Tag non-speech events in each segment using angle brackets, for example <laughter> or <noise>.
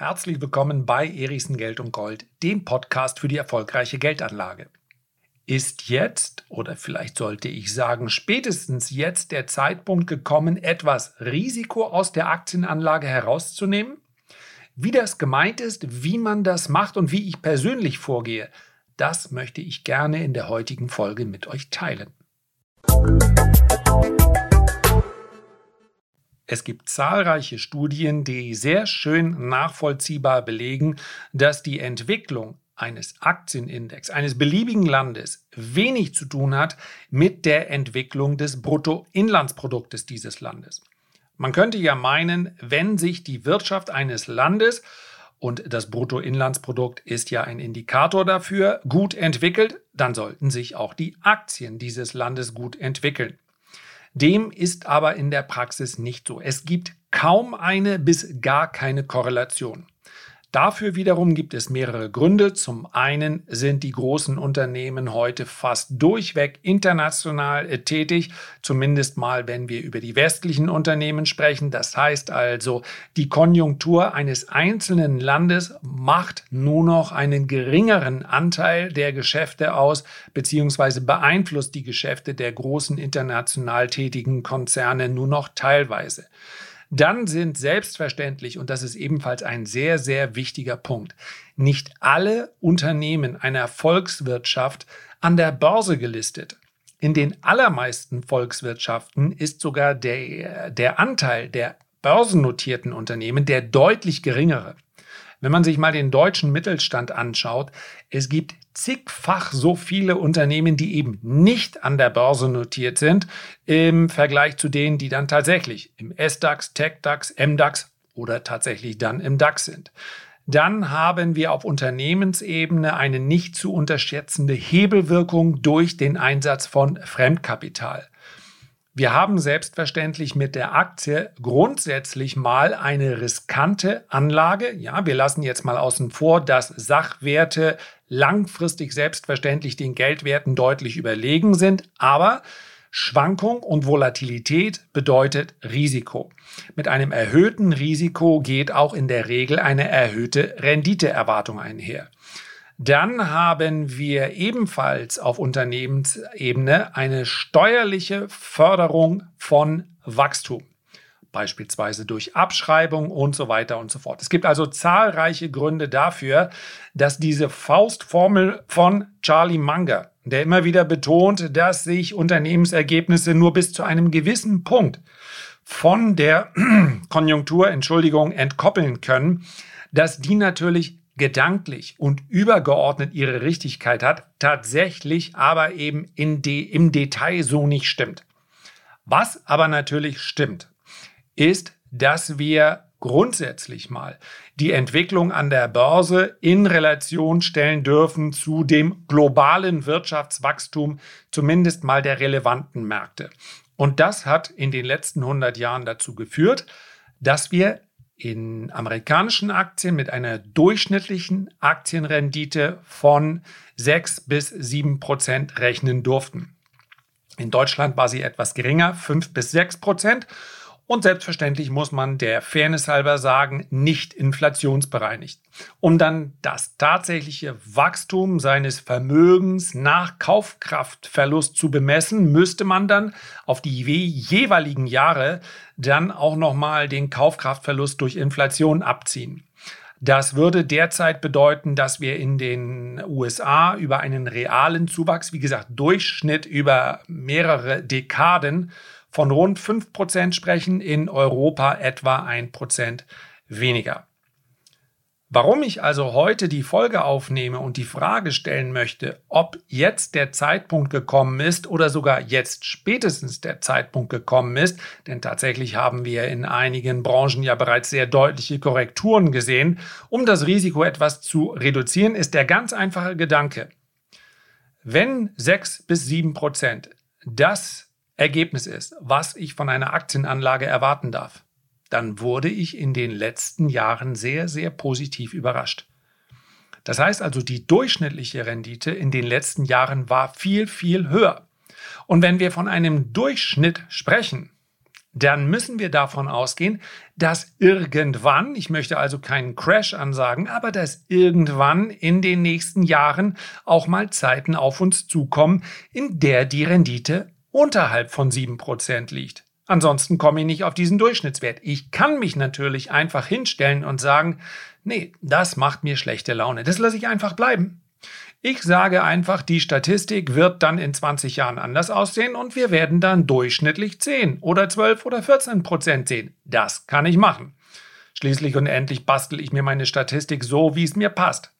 Herzlich willkommen bei Erichsen Geld und Gold, dem Podcast für die erfolgreiche Geldanlage. Ist jetzt, oder vielleicht sollte ich sagen, spätestens jetzt der Zeitpunkt gekommen, etwas Risiko aus der Aktienanlage herauszunehmen? Wie das gemeint ist, wie man das macht und wie ich persönlich vorgehe, das möchte ich gerne in der heutigen Folge mit euch teilen. Es gibt zahlreiche Studien, die sehr schön nachvollziehbar belegen, dass die Entwicklung eines Aktienindex eines beliebigen Landes wenig zu tun hat mit der Entwicklung des Bruttoinlandsproduktes dieses Landes. Man könnte ja meinen, wenn sich die Wirtschaft eines Landes und das Bruttoinlandsprodukt ist ja ein Indikator dafür, gut entwickelt, dann sollten sich auch die Aktien dieses Landes gut entwickeln. Dem ist aber in der Praxis nicht so. Es gibt kaum eine bis gar keine Korrelation. Dafür wiederum gibt es mehrere Gründe. Zum einen sind die großen Unternehmen heute fast durchweg international äh, tätig, zumindest mal, wenn wir über die westlichen Unternehmen sprechen. Das heißt also, die Konjunktur eines einzelnen Landes macht nur noch einen geringeren Anteil der Geschäfte aus, beziehungsweise beeinflusst die Geschäfte der großen international tätigen Konzerne nur noch teilweise dann sind selbstverständlich, und das ist ebenfalls ein sehr, sehr wichtiger Punkt, nicht alle Unternehmen einer Volkswirtschaft an der Börse gelistet. In den allermeisten Volkswirtschaften ist sogar der, der Anteil der börsennotierten Unternehmen der deutlich geringere. Wenn man sich mal den deutschen Mittelstand anschaut, es gibt zigfach so viele Unternehmen, die eben nicht an der Börse notiert sind, im Vergleich zu denen, die dann tatsächlich im S-DAX, TechDAX, MDAX oder tatsächlich dann im DAX sind. Dann haben wir auf Unternehmensebene eine nicht zu unterschätzende Hebelwirkung durch den Einsatz von Fremdkapital. Wir haben selbstverständlich mit der Aktie grundsätzlich mal eine riskante Anlage. Ja, wir lassen jetzt mal außen vor, dass Sachwerte langfristig selbstverständlich den Geldwerten deutlich überlegen sind, aber Schwankung und Volatilität bedeutet Risiko. Mit einem erhöhten Risiko geht auch in der Regel eine erhöhte Renditeerwartung einher. Dann haben wir ebenfalls auf Unternehmensebene eine steuerliche Förderung von Wachstum, beispielsweise durch Abschreibung und so weiter und so fort. Es gibt also zahlreiche Gründe dafür, dass diese Faustformel von Charlie Munger, der immer wieder betont, dass sich Unternehmensergebnisse nur bis zu einem gewissen Punkt von der <clears throat> Konjunktur, Entschuldigung, entkoppeln können, dass die natürlich gedanklich und übergeordnet ihre Richtigkeit hat, tatsächlich aber eben de, im Detail so nicht stimmt. Was aber natürlich stimmt, ist, dass wir grundsätzlich mal die Entwicklung an der Börse in Relation stellen dürfen zu dem globalen Wirtschaftswachstum, zumindest mal der relevanten Märkte. Und das hat in den letzten 100 Jahren dazu geführt, dass wir in amerikanischen Aktien mit einer durchschnittlichen Aktienrendite von 6 bis 7 Prozent rechnen durften. In Deutschland war sie etwas geringer, 5 bis 6 Prozent. Und selbstverständlich muss man der Fairness halber sagen, nicht inflationsbereinigt. Um dann das tatsächliche Wachstum seines Vermögens nach Kaufkraftverlust zu bemessen, müsste man dann auf die jeweiligen Jahre dann auch nochmal den Kaufkraftverlust durch Inflation abziehen. Das würde derzeit bedeuten, dass wir in den USA über einen realen Zuwachs, wie gesagt, Durchschnitt über mehrere Dekaden von rund 5% sprechen, in Europa etwa 1% weniger. Warum ich also heute die Folge aufnehme und die Frage stellen möchte, ob jetzt der Zeitpunkt gekommen ist oder sogar jetzt spätestens der Zeitpunkt gekommen ist, denn tatsächlich haben wir in einigen Branchen ja bereits sehr deutliche Korrekturen gesehen, um das Risiko etwas zu reduzieren, ist der ganz einfache Gedanke. Wenn 6 bis 7 Prozent das Ergebnis ist, was ich von einer Aktienanlage erwarten darf, dann wurde ich in den letzten Jahren sehr, sehr positiv überrascht. Das heißt also, die durchschnittliche Rendite in den letzten Jahren war viel, viel höher. Und wenn wir von einem Durchschnitt sprechen, dann müssen wir davon ausgehen, dass irgendwann, ich möchte also keinen Crash ansagen, aber dass irgendwann in den nächsten Jahren auch mal Zeiten auf uns zukommen, in der die Rendite unterhalb von 7% liegt. Ansonsten komme ich nicht auf diesen Durchschnittswert. Ich kann mich natürlich einfach hinstellen und sagen, nee, das macht mir schlechte Laune. Das lasse ich einfach bleiben. Ich sage einfach, die Statistik wird dann in 20 Jahren anders aussehen und wir werden dann durchschnittlich 10 oder 12 oder 14 Prozent sehen. Das kann ich machen. Schließlich und endlich bastel ich mir meine Statistik so, wie es mir passt.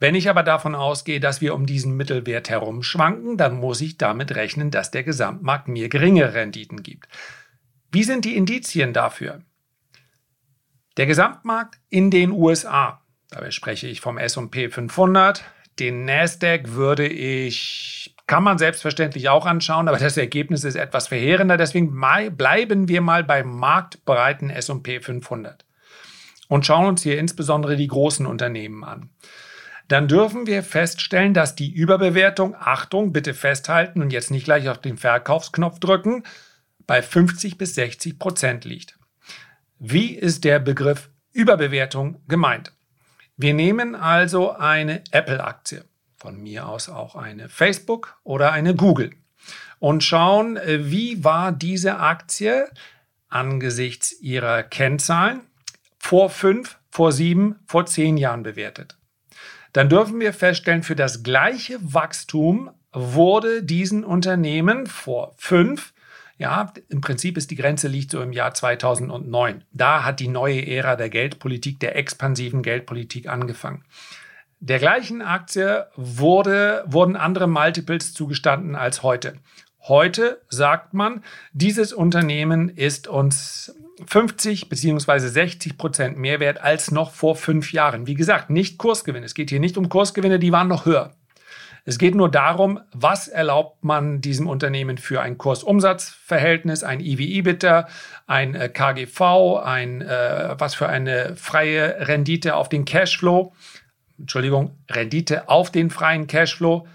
Wenn ich aber davon ausgehe, dass wir um diesen Mittelwert herum schwanken, dann muss ich damit rechnen, dass der Gesamtmarkt mir geringe Renditen gibt. Wie sind die Indizien dafür? Der Gesamtmarkt in den USA, dabei spreche ich vom SP 500, den Nasdaq würde ich, kann man selbstverständlich auch anschauen, aber das Ergebnis ist etwas verheerender. Deswegen bleiben wir mal beim marktbreiten S&P 500 und schauen uns hier insbesondere die großen Unternehmen an. Dann dürfen wir feststellen, dass die Überbewertung, Achtung, bitte festhalten und jetzt nicht gleich auf den Verkaufsknopf drücken, bei 50 bis 60 Prozent liegt. Wie ist der Begriff Überbewertung gemeint? Wir nehmen also eine Apple-Aktie, von mir aus auch eine Facebook oder eine Google und schauen, wie war diese Aktie angesichts ihrer Kennzahlen vor fünf, vor sieben, vor zehn Jahren bewertet. Dann dürfen wir feststellen, für das gleiche Wachstum wurde diesen Unternehmen vor fünf, ja, im Prinzip ist die Grenze liegt so im Jahr 2009. Da hat die neue Ära der Geldpolitik, der expansiven Geldpolitik angefangen. Der gleichen Aktie wurde, wurden andere Multiples zugestanden als heute. Heute sagt man, dieses Unternehmen ist uns 50 bzw. 60 Prozent mehr wert als noch vor fünf Jahren. Wie gesagt, nicht Kursgewinn. Es geht hier nicht um Kursgewinne, die waren noch höher. Es geht nur darum, was erlaubt man diesem Unternehmen für ein Kursumsatzverhältnis, ein EV-EBITDA, ein äh, KGV, ein, äh, was für eine freie Rendite auf den Cashflow, Entschuldigung, Rendite auf den freien Cashflow.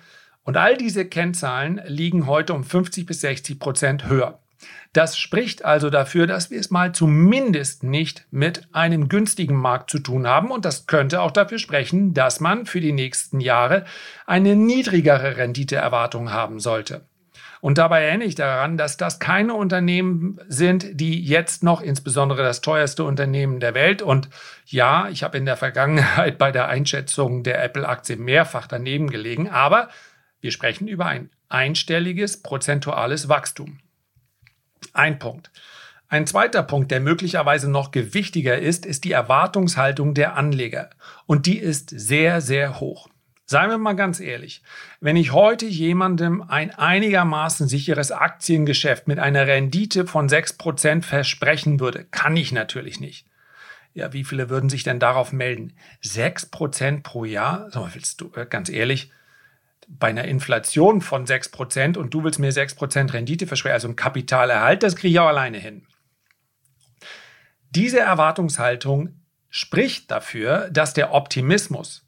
Und all diese Kennzahlen liegen heute um 50 bis 60 Prozent höher. Das spricht also dafür, dass wir es mal zumindest nicht mit einem günstigen Markt zu tun haben und das könnte auch dafür sprechen, dass man für die nächsten Jahre eine niedrigere Renditeerwartung haben sollte. Und dabei erinnere ich daran, dass das keine Unternehmen sind, die jetzt noch insbesondere das teuerste Unternehmen der Welt und ja, ich habe in der Vergangenheit bei der Einschätzung der Apple-Aktie mehrfach daneben gelegen, aber wir sprechen über ein einstelliges prozentuales Wachstum. Ein Punkt. Ein zweiter Punkt, der möglicherweise noch gewichtiger ist, ist die Erwartungshaltung der Anleger. Und die ist sehr, sehr hoch. Seien wir mal ganz ehrlich, wenn ich heute jemandem ein einigermaßen sicheres Aktiengeschäft mit einer Rendite von 6% versprechen würde, kann ich natürlich nicht. Ja, wie viele würden sich denn darauf melden? 6% pro Jahr? So, willst du, äh, ganz ehrlich, bei einer Inflation von 6% und du willst mir 6% Rendite versprechen, also ein Kapitalerhalt, das kriege ich auch alleine hin. Diese Erwartungshaltung spricht dafür, dass der Optimismus,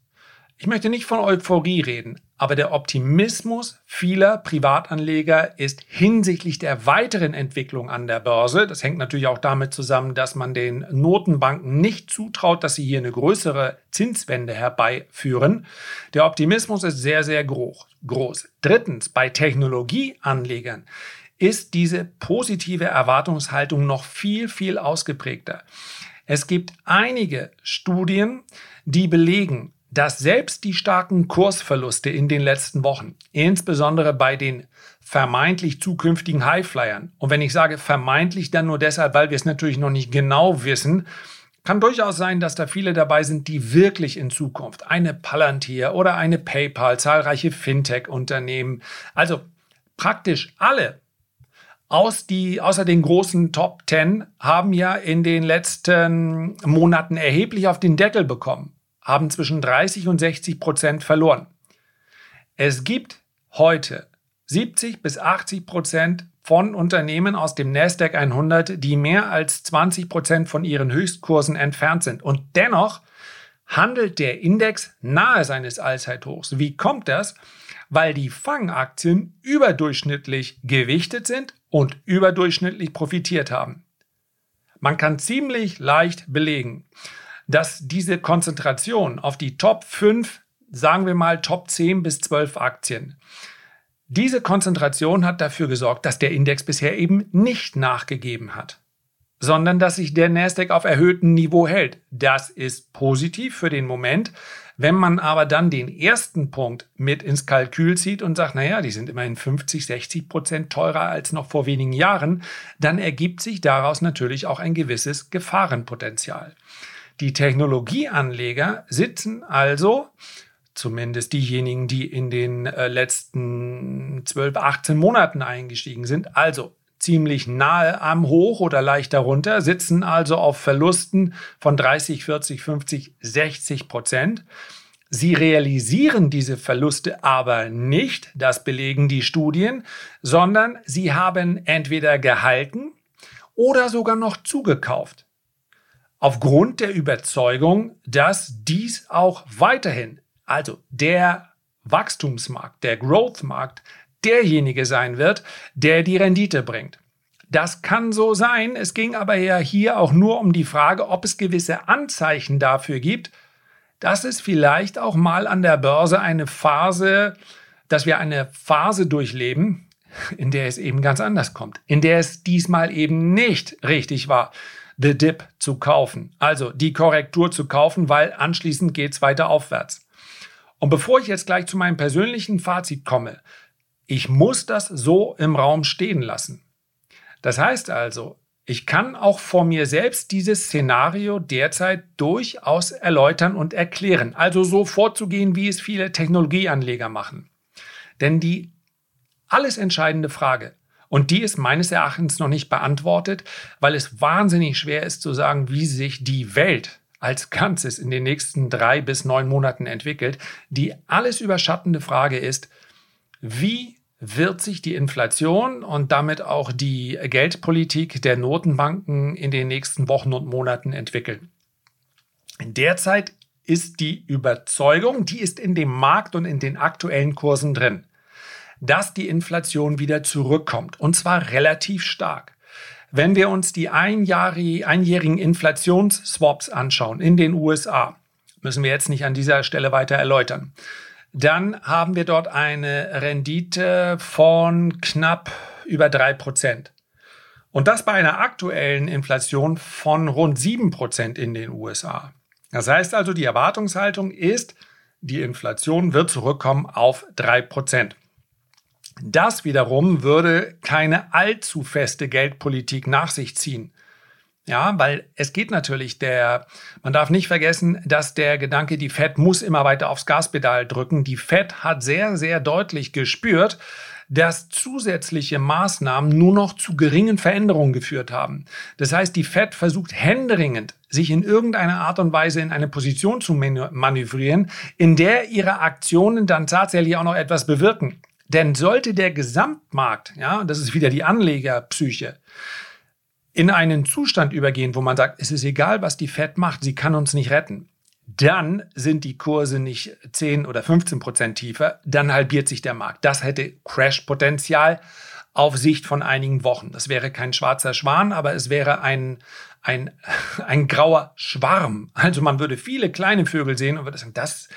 ich möchte nicht von Euphorie reden, aber der Optimismus vieler Privatanleger ist hinsichtlich der weiteren Entwicklung an der Börse, das hängt natürlich auch damit zusammen, dass man den Notenbanken nicht zutraut, dass sie hier eine größere Zinswende herbeiführen. Der Optimismus ist sehr, sehr groß. Drittens, bei Technologieanlegern ist diese positive Erwartungshaltung noch viel, viel ausgeprägter. Es gibt einige Studien, die belegen, dass selbst die starken Kursverluste in den letzten Wochen, insbesondere bei den vermeintlich zukünftigen Highflyern, und wenn ich sage vermeintlich, dann nur deshalb, weil wir es natürlich noch nicht genau wissen, kann durchaus sein, dass da viele dabei sind, die wirklich in Zukunft eine Palantir oder eine PayPal, zahlreiche Fintech-Unternehmen, also praktisch alle aus die, außer den großen Top 10 haben ja in den letzten Monaten erheblich auf den Deckel bekommen haben zwischen 30 und 60 Prozent verloren. Es gibt heute 70 bis 80 Prozent von Unternehmen aus dem Nasdaq 100, die mehr als 20 Prozent von ihren Höchstkursen entfernt sind. Und dennoch handelt der Index nahe seines Allzeithochs. Wie kommt das? Weil die Fangaktien überdurchschnittlich gewichtet sind und überdurchschnittlich profitiert haben. Man kann ziemlich leicht belegen, dass diese Konzentration auf die Top 5, sagen wir mal Top 10 bis 12 Aktien, diese Konzentration hat dafür gesorgt, dass der Index bisher eben nicht nachgegeben hat, sondern dass sich der Nasdaq auf erhöhtem Niveau hält. Das ist positiv für den Moment. Wenn man aber dann den ersten Punkt mit ins Kalkül zieht und sagt, naja, die sind immerhin 50, 60 Prozent teurer als noch vor wenigen Jahren, dann ergibt sich daraus natürlich auch ein gewisses Gefahrenpotenzial. Die Technologieanleger sitzen also, zumindest diejenigen, die in den äh, letzten 12, 18 Monaten eingestiegen sind, also ziemlich nahe am Hoch oder leicht darunter, sitzen also auf Verlusten von 30, 40, 50, 60 Prozent. Sie realisieren diese Verluste aber nicht, das belegen die Studien, sondern sie haben entweder gehalten oder sogar noch zugekauft. Aufgrund der Überzeugung, dass dies auch weiterhin, also der Wachstumsmarkt, der Growth-Markt, derjenige sein wird, der die Rendite bringt. Das kann so sein. Es ging aber ja hier auch nur um die Frage, ob es gewisse Anzeichen dafür gibt, dass es vielleicht auch mal an der Börse eine Phase, dass wir eine Phase durchleben, in der es eben ganz anders kommt, in der es diesmal eben nicht richtig war, The Dip zu kaufen, also die Korrektur zu kaufen, weil anschließend geht es weiter aufwärts. Und bevor ich jetzt gleich zu meinem persönlichen Fazit komme, ich muss das so im Raum stehen lassen. Das heißt also, ich kann auch vor mir selbst dieses Szenario derzeit durchaus erläutern und erklären, also so vorzugehen, wie es viele Technologieanleger machen. Denn die alles entscheidende Frage, und die ist meines Erachtens noch nicht beantwortet, weil es wahnsinnig schwer ist zu sagen, wie sich die Welt als Ganzes in den nächsten drei bis neun Monaten entwickelt. Die alles überschattende Frage ist, wie wird sich die Inflation und damit auch die Geldpolitik der Notenbanken in den nächsten Wochen und Monaten entwickeln. Derzeit ist die Überzeugung, die ist in dem Markt und in den aktuellen Kursen drin, dass die Inflation wieder zurückkommt und zwar relativ stark. Wenn wir uns die einjährigen Inflationsswaps anschauen in den USA, müssen wir jetzt nicht an dieser Stelle weiter erläutern dann haben wir dort eine Rendite von knapp über 3%. Und das bei einer aktuellen Inflation von rund 7% in den USA. Das heißt also, die Erwartungshaltung ist, die Inflation wird zurückkommen auf 3%. Das wiederum würde keine allzu feste Geldpolitik nach sich ziehen. Ja, weil es geht natürlich der, man darf nicht vergessen, dass der Gedanke, die Fed muss immer weiter aufs Gaspedal drücken. Die Fed hat sehr, sehr deutlich gespürt, dass zusätzliche Maßnahmen nur noch zu geringen Veränderungen geführt haben. Das heißt, die Fed versucht händeringend, sich in irgendeiner Art und Weise in eine Position zu manövrieren, in der ihre Aktionen dann tatsächlich auch noch etwas bewirken. Denn sollte der Gesamtmarkt, ja, das ist wieder die Anlegerpsyche, in einen Zustand übergehen, wo man sagt, es ist egal, was die Fed macht, sie kann uns nicht retten, dann sind die Kurse nicht 10 oder 15 Prozent tiefer, dann halbiert sich der Markt. Das hätte Crash-Potenzial auf Sicht von einigen Wochen. Das wäre kein schwarzer Schwan, aber es wäre ein, ein, <laughs> ein grauer Schwarm. Also man würde viele kleine Vögel sehen und würde sagen, das,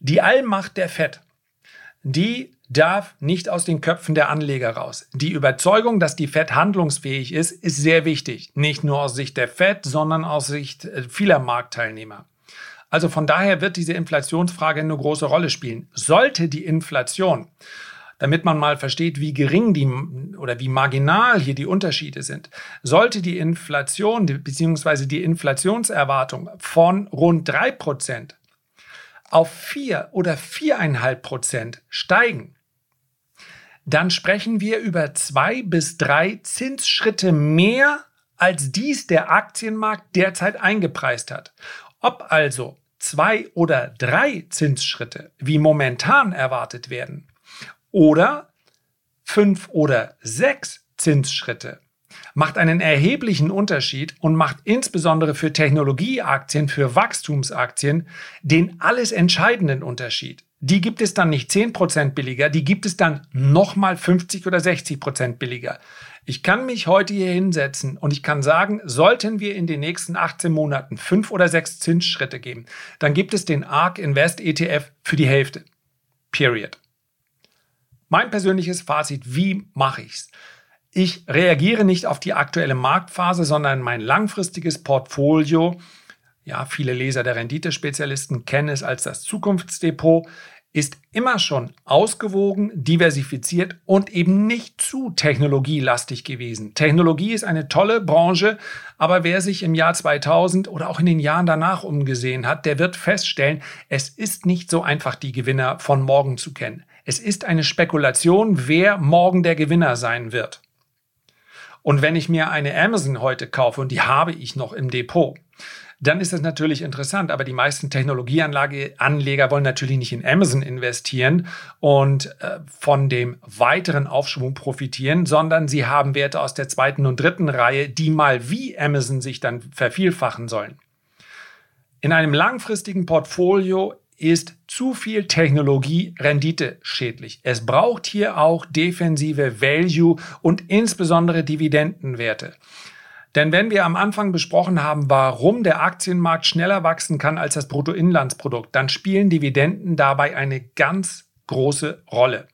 die Allmacht der Fed, die darf nicht aus den Köpfen der Anleger raus. Die Überzeugung, dass die Fed handlungsfähig ist, ist sehr wichtig. Nicht nur aus Sicht der Fed, sondern aus Sicht äh, vieler Marktteilnehmer. Also von daher wird diese Inflationsfrage eine große Rolle spielen. Sollte die Inflation, damit man mal versteht, wie gering die oder wie marginal hier die Unterschiede sind, sollte die Inflation bzw. die Inflationserwartung von rund 3% auf 4 oder 4,5 Prozent steigen, dann sprechen wir über zwei bis drei Zinsschritte mehr, als dies der Aktienmarkt derzeit eingepreist hat. Ob also zwei oder drei Zinsschritte, wie momentan erwartet werden, oder fünf oder sechs Zinsschritte, macht einen erheblichen Unterschied und macht insbesondere für Technologieaktien, für Wachstumsaktien den alles entscheidenden Unterschied. Die gibt es dann nicht 10% billiger, die gibt es dann nochmal 50 oder 60% billiger. Ich kann mich heute hier hinsetzen und ich kann sagen, sollten wir in den nächsten 18 Monaten fünf oder sechs Zinsschritte geben, dann gibt es den ARK Invest ETF für die Hälfte. Period. Mein persönliches Fazit, wie mache ich's? Ich reagiere nicht auf die aktuelle Marktphase, sondern mein langfristiges Portfolio, ja, viele Leser der Renditespezialisten kennen es als das Zukunftsdepot, ist immer schon ausgewogen, diversifiziert und eben nicht zu technologielastig gewesen. Technologie ist eine tolle Branche, aber wer sich im Jahr 2000 oder auch in den Jahren danach umgesehen hat, der wird feststellen, es ist nicht so einfach, die Gewinner von morgen zu kennen. Es ist eine Spekulation, wer morgen der Gewinner sein wird. Und wenn ich mir eine Amazon heute kaufe, und die habe ich noch im Depot, dann ist das natürlich interessant. Aber die meisten Technologieanleger wollen natürlich nicht in Amazon investieren und äh, von dem weiteren Aufschwung profitieren, sondern sie haben Werte aus der zweiten und dritten Reihe, die mal wie Amazon sich dann vervielfachen sollen. In einem langfristigen Portfolio ist zu viel Technologie Rendite schädlich. Es braucht hier auch defensive Value und insbesondere Dividendenwerte. Denn wenn wir am Anfang besprochen haben, warum der Aktienmarkt schneller wachsen kann als das Bruttoinlandsprodukt, dann spielen Dividenden dabei eine ganz große Rolle.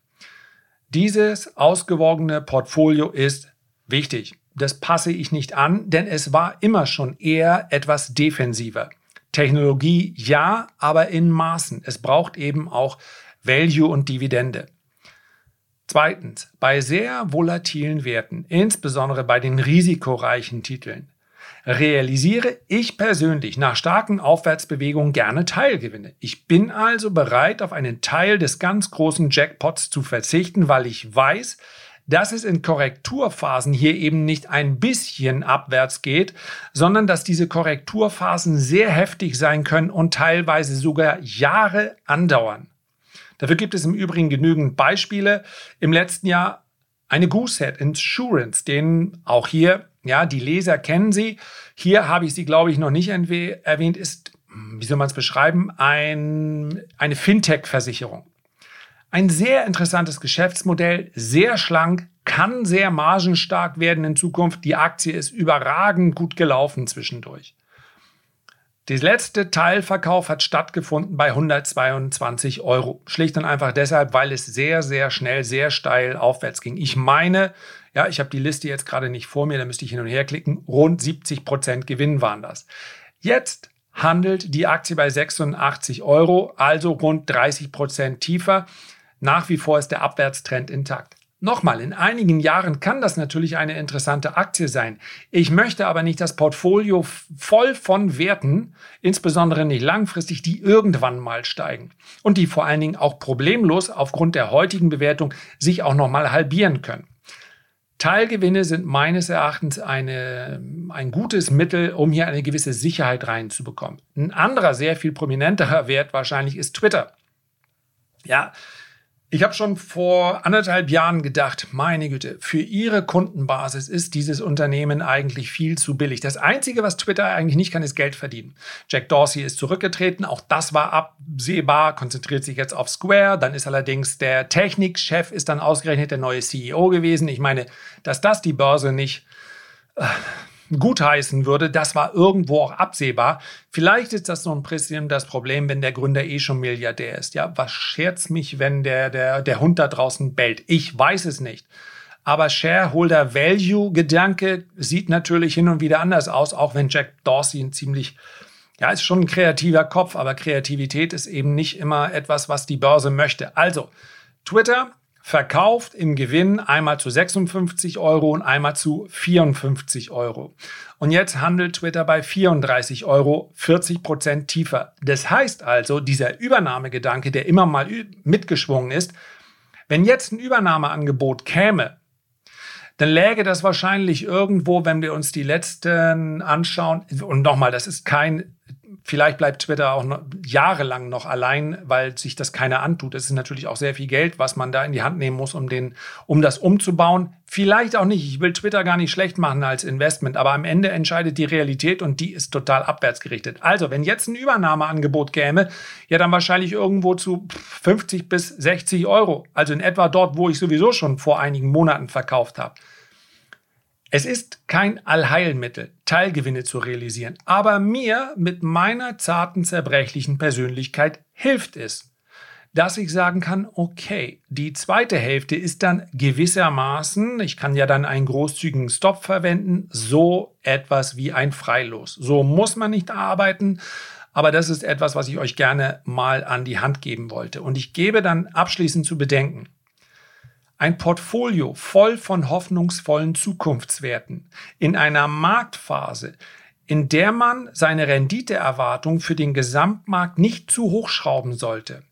Dieses ausgewogene Portfolio ist wichtig. Das passe ich nicht an, denn es war immer schon eher etwas defensiver. Technologie ja, aber in Maßen. Es braucht eben auch Value und Dividende. Zweitens, bei sehr volatilen Werten, insbesondere bei den risikoreichen Titeln, realisiere ich persönlich nach starken Aufwärtsbewegungen gerne Teilgewinne. Ich bin also bereit, auf einen Teil des ganz großen Jackpots zu verzichten, weil ich weiß, dass es in Korrekturphasen hier eben nicht ein bisschen abwärts geht, sondern dass diese Korrekturphasen sehr heftig sein können und teilweise sogar Jahre andauern. Dafür gibt es im Übrigen genügend Beispiele. Im letzten Jahr eine Goosehead Insurance, den auch hier, ja, die Leser kennen sie. Hier habe ich sie, glaube ich, noch nicht erwähnt, ist, wie soll man es beschreiben, ein, eine Fintech-Versicherung. Ein sehr interessantes Geschäftsmodell, sehr schlank, kann sehr margenstark werden in Zukunft. Die Aktie ist überragend gut gelaufen zwischendurch. Der letzte Teilverkauf hat stattgefunden bei 122 Euro. Schlicht und einfach deshalb, weil es sehr, sehr schnell, sehr steil aufwärts ging. Ich meine, ja, ich habe die Liste jetzt gerade nicht vor mir, da müsste ich hin und her klicken. Rund 70 Prozent Gewinn waren das. Jetzt handelt die Aktie bei 86 Euro, also rund 30 Prozent tiefer. Nach wie vor ist der Abwärtstrend intakt. Nochmal, in einigen Jahren kann das natürlich eine interessante Aktie sein. Ich möchte aber nicht das Portfolio voll von Werten, insbesondere nicht langfristig, die irgendwann mal steigen und die vor allen Dingen auch problemlos aufgrund der heutigen Bewertung sich auch nochmal halbieren können. Teilgewinne sind meines Erachtens eine, ein gutes Mittel, um hier eine gewisse Sicherheit reinzubekommen. Ein anderer, sehr viel prominenterer Wert wahrscheinlich ist Twitter. Ja, ich habe schon vor anderthalb Jahren gedacht, meine Güte, für ihre Kundenbasis ist dieses Unternehmen eigentlich viel zu billig. Das Einzige, was Twitter eigentlich nicht kann, ist Geld verdienen. Jack Dorsey ist zurückgetreten, auch das war absehbar, konzentriert sich jetzt auf Square. Dann ist allerdings der Technikchef ist dann ausgerechnet der neue CEO gewesen. Ich meine, dass das die Börse nicht äh, gutheißen würde, das war irgendwo auch absehbar. Vielleicht ist das so ein bisschen das Problem, wenn der Gründer eh schon Milliardär ist. Ja, was scherzt mich, wenn der, der, der Hund da draußen bellt? Ich weiß es nicht. Aber Shareholder Value Gedanke sieht natürlich hin und wieder anders aus, auch wenn Jack Dorsey ein ziemlich ja, ist schon ein kreativer Kopf, aber Kreativität ist eben nicht immer etwas, was die Börse möchte. Also, Twitter verkauft im Gewinn einmal zu 56 Euro und einmal zu 54 Euro. Und jetzt handelt Twitter bei 34 Euro, 40 Prozent tiefer. Das heißt also, dieser Übernahmegedanke, der immer mal mitgeschwungen ist, wenn jetzt ein Übernahmeangebot käme, dann läge das wahrscheinlich irgendwo, wenn wir uns die letzten anschauen. Und nochmal, das ist kein Vielleicht bleibt Twitter auch noch jahrelang noch allein, weil sich das keiner antut. Es ist natürlich auch sehr viel Geld, was man da in die Hand nehmen muss, um, den, um das umzubauen. Vielleicht auch nicht. Ich will Twitter gar nicht schlecht machen als Investment, aber am Ende entscheidet die Realität und die ist total abwärtsgerichtet. Also, wenn jetzt ein Übernahmeangebot käme, ja, dann wahrscheinlich irgendwo zu 50 bis 60 Euro. Also in etwa dort, wo ich sowieso schon vor einigen Monaten verkauft habe. Es ist kein Allheilmittel, Teilgewinne zu realisieren, aber mir mit meiner zarten, zerbrechlichen Persönlichkeit hilft es, dass ich sagen kann, okay, die zweite Hälfte ist dann gewissermaßen, ich kann ja dann einen großzügigen Stop verwenden, so etwas wie ein Freilos. So muss man nicht arbeiten, aber das ist etwas, was ich euch gerne mal an die Hand geben wollte. Und ich gebe dann abschließend zu bedenken, ein Portfolio voll von hoffnungsvollen Zukunftswerten in einer Marktphase, in der man seine Renditeerwartung für den Gesamtmarkt nicht zu hoch schrauben sollte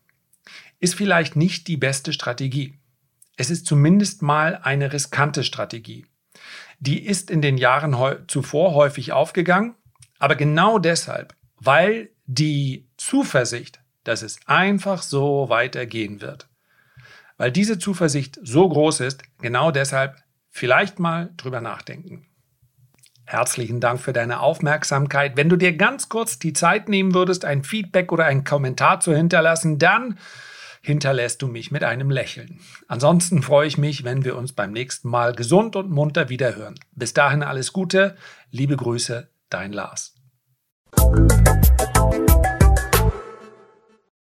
ist vielleicht nicht die beste Strategie. Es ist zumindest mal eine riskante Strategie. Die ist in den Jahren zuvor häufig aufgegangen, aber genau deshalb, weil die Zuversicht, dass es einfach so weitergehen wird, weil diese Zuversicht so groß ist, genau deshalb vielleicht mal drüber nachdenken. Herzlichen Dank für deine Aufmerksamkeit. Wenn du dir ganz kurz die Zeit nehmen würdest, ein Feedback oder einen Kommentar zu hinterlassen, dann hinterlässt du mich mit einem Lächeln. Ansonsten freue ich mich, wenn wir uns beim nächsten Mal gesund und munter wiederhören. Bis dahin alles Gute, liebe Grüße, dein Lars.